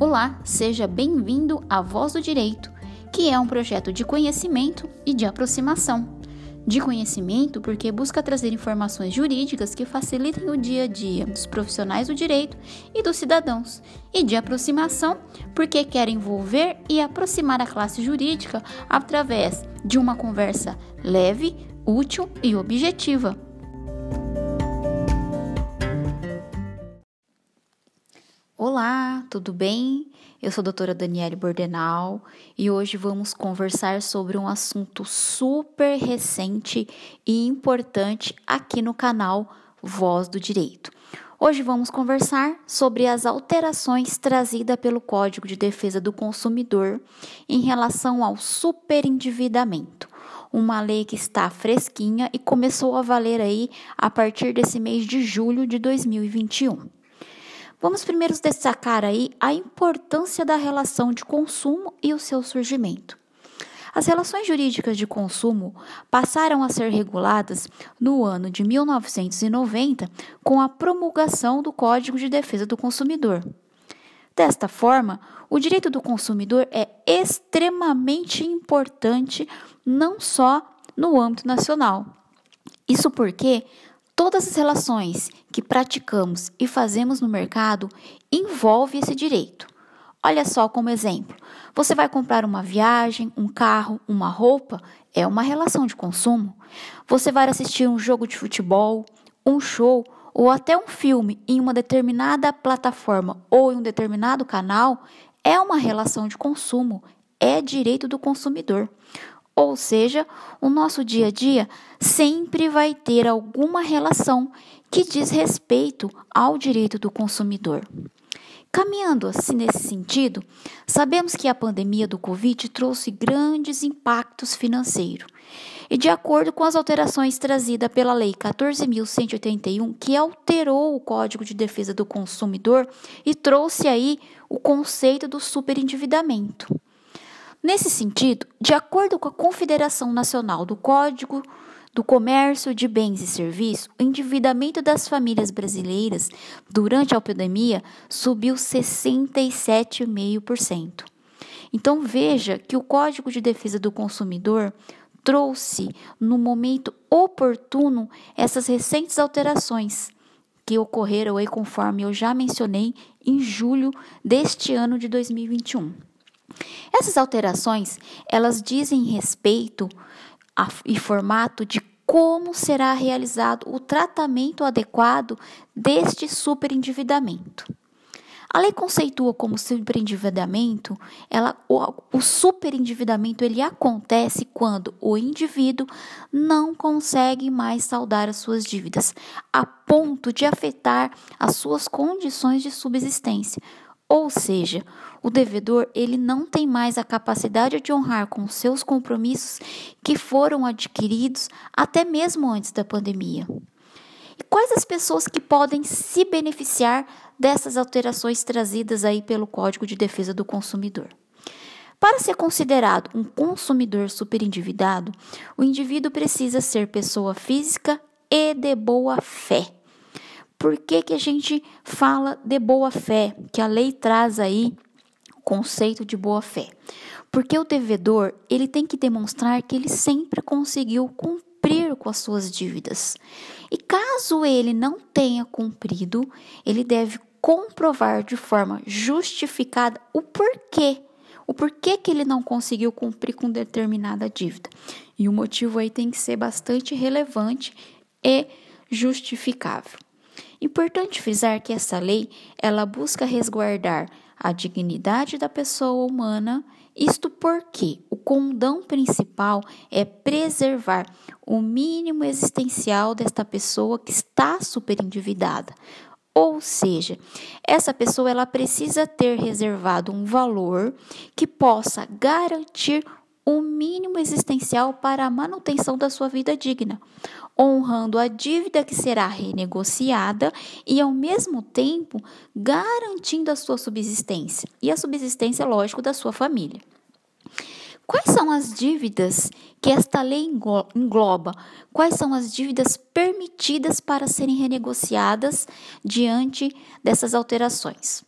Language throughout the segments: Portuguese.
Olá, seja bem-vindo à Voz do Direito, que é um projeto de conhecimento e de aproximação. De conhecimento, porque busca trazer informações jurídicas que facilitem o dia a dia dos profissionais do direito e dos cidadãos. E de aproximação, porque quer envolver e aproximar a classe jurídica através de uma conversa leve, útil e objetiva. Olá, tudo bem? Eu sou a doutora Daniele Bordenal e hoje vamos conversar sobre um assunto super recente e importante aqui no canal Voz do Direito. Hoje vamos conversar sobre as alterações trazidas pelo Código de Defesa do Consumidor em relação ao superendividamento. Uma lei que está fresquinha e começou a valer aí a partir desse mês de julho de 2021. Vamos primeiro destacar aí a importância da relação de consumo e o seu surgimento. As relações jurídicas de consumo passaram a ser reguladas no ano de 1990 com a promulgação do Código de Defesa do Consumidor. Desta forma, o direito do consumidor é extremamente importante não só no âmbito nacional. Isso porque Todas as relações que praticamos e fazemos no mercado envolvem esse direito. Olha só como exemplo: você vai comprar uma viagem, um carro, uma roupa, é uma relação de consumo. Você vai assistir um jogo de futebol, um show ou até um filme em uma determinada plataforma ou em um determinado canal, é uma relação de consumo, é direito do consumidor. Ou seja, o nosso dia a dia sempre vai ter alguma relação que diz respeito ao direito do consumidor. Caminhando assim nesse sentido, sabemos que a pandemia do Covid trouxe grandes impactos financeiros. E de acordo com as alterações trazidas pela Lei 14.181, que alterou o Código de Defesa do Consumidor e trouxe aí o conceito do superendividamento. Nesse sentido, de acordo com a Confederação Nacional do Código do Comércio de Bens e Serviços, o endividamento das famílias brasileiras durante a pandemia subiu 67,5%. Então veja que o Código de Defesa do Consumidor trouxe no momento oportuno essas recentes alterações que ocorreram aí conforme eu já mencionei em julho deste ano de 2021. Essas alterações, elas dizem respeito a, e formato de como será realizado o tratamento adequado deste superendividamento. A lei conceitua como superendividamento, ela, o, o superendividamento ele acontece quando o indivíduo não consegue mais saldar as suas dívidas, a ponto de afetar as suas condições de subsistência, ou seja, o devedor ele não tem mais a capacidade de honrar com seus compromissos que foram adquiridos até mesmo antes da pandemia. E quais as pessoas que podem se beneficiar dessas alterações trazidas aí pelo Código de Defesa do Consumidor? Para ser considerado um consumidor superendividado, o indivíduo precisa ser pessoa física e de boa fé. Por que, que a gente fala de boa fé? Que a lei traz aí o conceito de boa fé. Porque o devedor, ele tem que demonstrar que ele sempre conseguiu cumprir com as suas dívidas. E caso ele não tenha cumprido, ele deve comprovar de forma justificada o porquê o porquê que ele não conseguiu cumprir com determinada dívida. E o motivo aí tem que ser bastante relevante e justificável. Importante frisar que essa lei, ela busca resguardar a dignidade da pessoa humana, isto porque o condão principal é preservar o mínimo existencial desta pessoa que está superendividada. Ou seja, essa pessoa ela precisa ter reservado um valor que possa garantir o mínimo existencial para a manutenção da sua vida digna, honrando a dívida que será renegociada e, ao mesmo tempo, garantindo a sua subsistência e a subsistência, lógico, da sua família. Quais são as dívidas que esta lei engloba? Quais são as dívidas permitidas para serem renegociadas diante dessas alterações?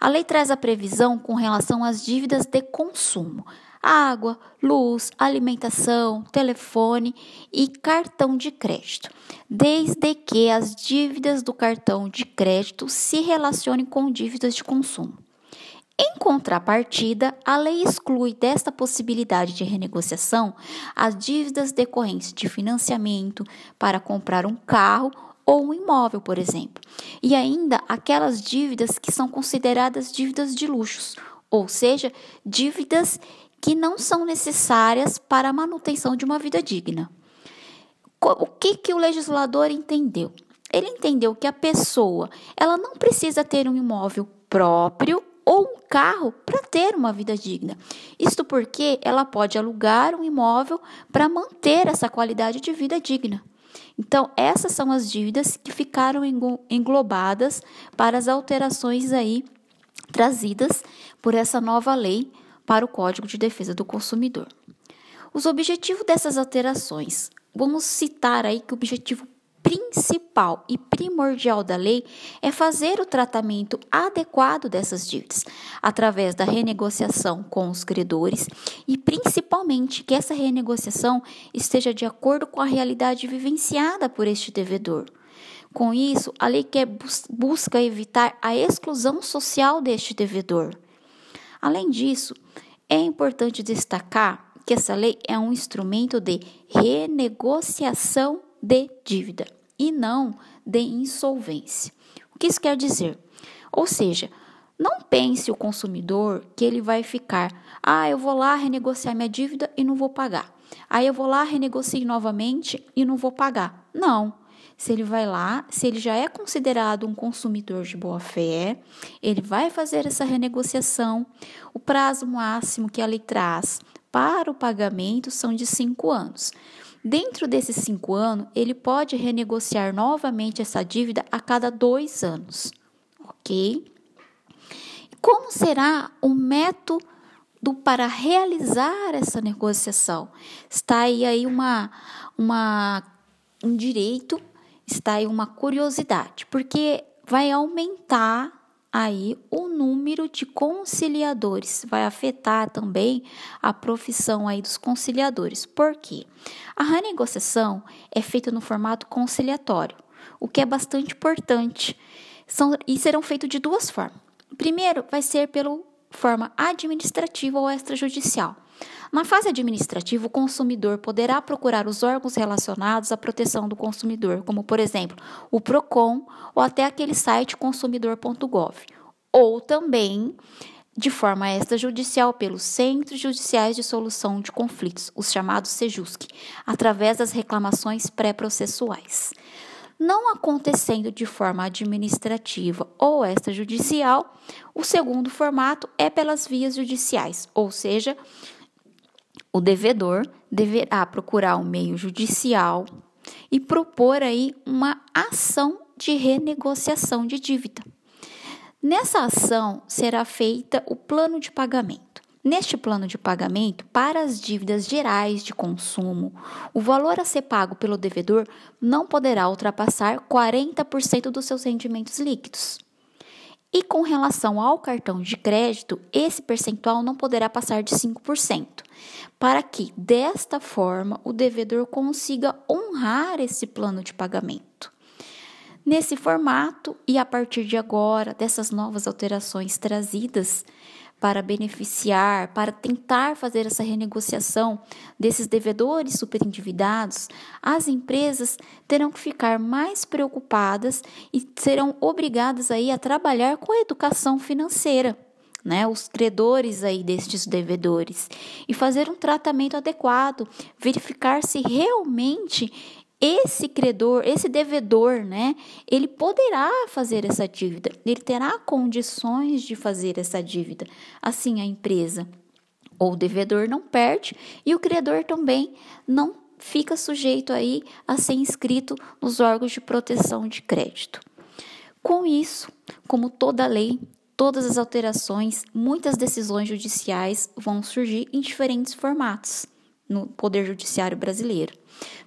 A lei traz a previsão com relação às dívidas de consumo: água, luz, alimentação, telefone e cartão de crédito, desde que as dívidas do cartão de crédito se relacionem com dívidas de consumo. Em contrapartida, a lei exclui desta possibilidade de renegociação as dívidas decorrentes de financiamento para comprar um carro ou um imóvel, por exemplo, e ainda aquelas dívidas que são consideradas dívidas de luxos, ou seja, dívidas que não são necessárias para a manutenção de uma vida digna. O que, que o legislador entendeu? Ele entendeu que a pessoa ela não precisa ter um imóvel próprio ou um carro para ter uma vida digna. Isto porque ela pode alugar um imóvel para manter essa qualidade de vida digna. Então, essas são as dívidas que ficaram englobadas para as alterações aí trazidas por essa nova lei para o Código de Defesa do Consumidor. Os objetivos dessas alterações, vamos citar aí que o objetivo principal e primordial da lei é fazer o tratamento adequado dessas dívidas, através da renegociação com os credores e principalmente que essa renegociação esteja de acordo com a realidade vivenciada por este devedor. Com isso, a lei quer bus busca evitar a exclusão social deste devedor. Além disso, é importante destacar que essa lei é um instrumento de renegociação de dívida e não de insolvência. O que isso quer dizer? Ou seja, não pense o consumidor que ele vai ficar, ah, eu vou lá renegociar minha dívida e não vou pagar. Aí eu vou lá renegociar novamente e não vou pagar. Não. Se ele vai lá, se ele já é considerado um consumidor de boa fé, ele vai fazer essa renegociação. O prazo máximo que a lei traz para o pagamento são de cinco anos. Dentro desses cinco anos, ele pode renegociar novamente essa dívida a cada dois anos, ok? Como será o método para realizar essa negociação? Está aí, aí uma, uma, um direito, está aí uma curiosidade, porque vai aumentar aí o número de conciliadores vai afetar também a profissão aí dos conciliadores. Por quê? A renegociação é feita no formato conciliatório, o que é bastante importante. São, e serão feitos de duas formas. Primeiro, vai ser pela forma administrativa ou extrajudicial. Na fase administrativa, o consumidor poderá procurar os órgãos relacionados à proteção do consumidor, como, por exemplo, o PROCON ou até aquele site consumidor.gov, ou também de forma extrajudicial pelos Centros Judiciais de Solução de Conflitos, os chamados SEJUSC, através das reclamações pré-processuais. Não acontecendo de forma administrativa ou extrajudicial, o segundo formato é pelas vias judiciais, ou seja, o devedor deverá procurar o um meio judicial e propor aí uma ação de renegociação de dívida. Nessa ação será feita o plano de pagamento. Neste plano de pagamento, para as dívidas gerais de consumo, o valor a ser pago pelo devedor não poderá ultrapassar 40% dos seus rendimentos líquidos. E com relação ao cartão de crédito, esse percentual não poderá passar de 5%, para que, desta forma, o devedor consiga honrar esse plano de pagamento. Nesse formato, e a partir de agora, dessas novas alterações trazidas, para beneficiar, para tentar fazer essa renegociação desses devedores superendividados, as empresas terão que ficar mais preocupadas e serão obrigadas aí a trabalhar com a educação financeira. Né, os credores aí destes devedores e fazer um tratamento adequado, verificar se realmente esse credor, esse devedor, né, ele poderá fazer essa dívida, ele terá condições de fazer essa dívida. Assim, a empresa ou o devedor não perde e o credor também não fica sujeito aí a ser inscrito nos órgãos de proteção de crédito. Com isso, como toda lei, todas as alterações, muitas decisões judiciais vão surgir em diferentes formatos no Poder Judiciário brasileiro.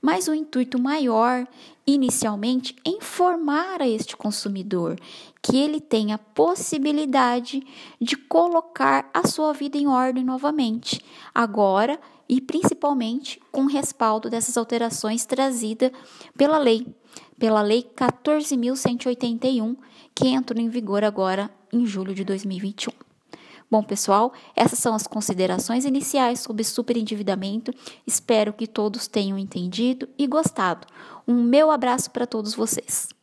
mas o intuito maior, inicialmente, é informar a este consumidor que ele tem a possibilidade de colocar a sua vida em ordem novamente, agora e principalmente com respaldo dessas alterações trazidas pela lei, pela lei 14.181, que entrou em vigor agora em julho de 2021. Bom, pessoal, essas são as considerações iniciais sobre superendividamento. Espero que todos tenham entendido e gostado. Um meu abraço para todos vocês.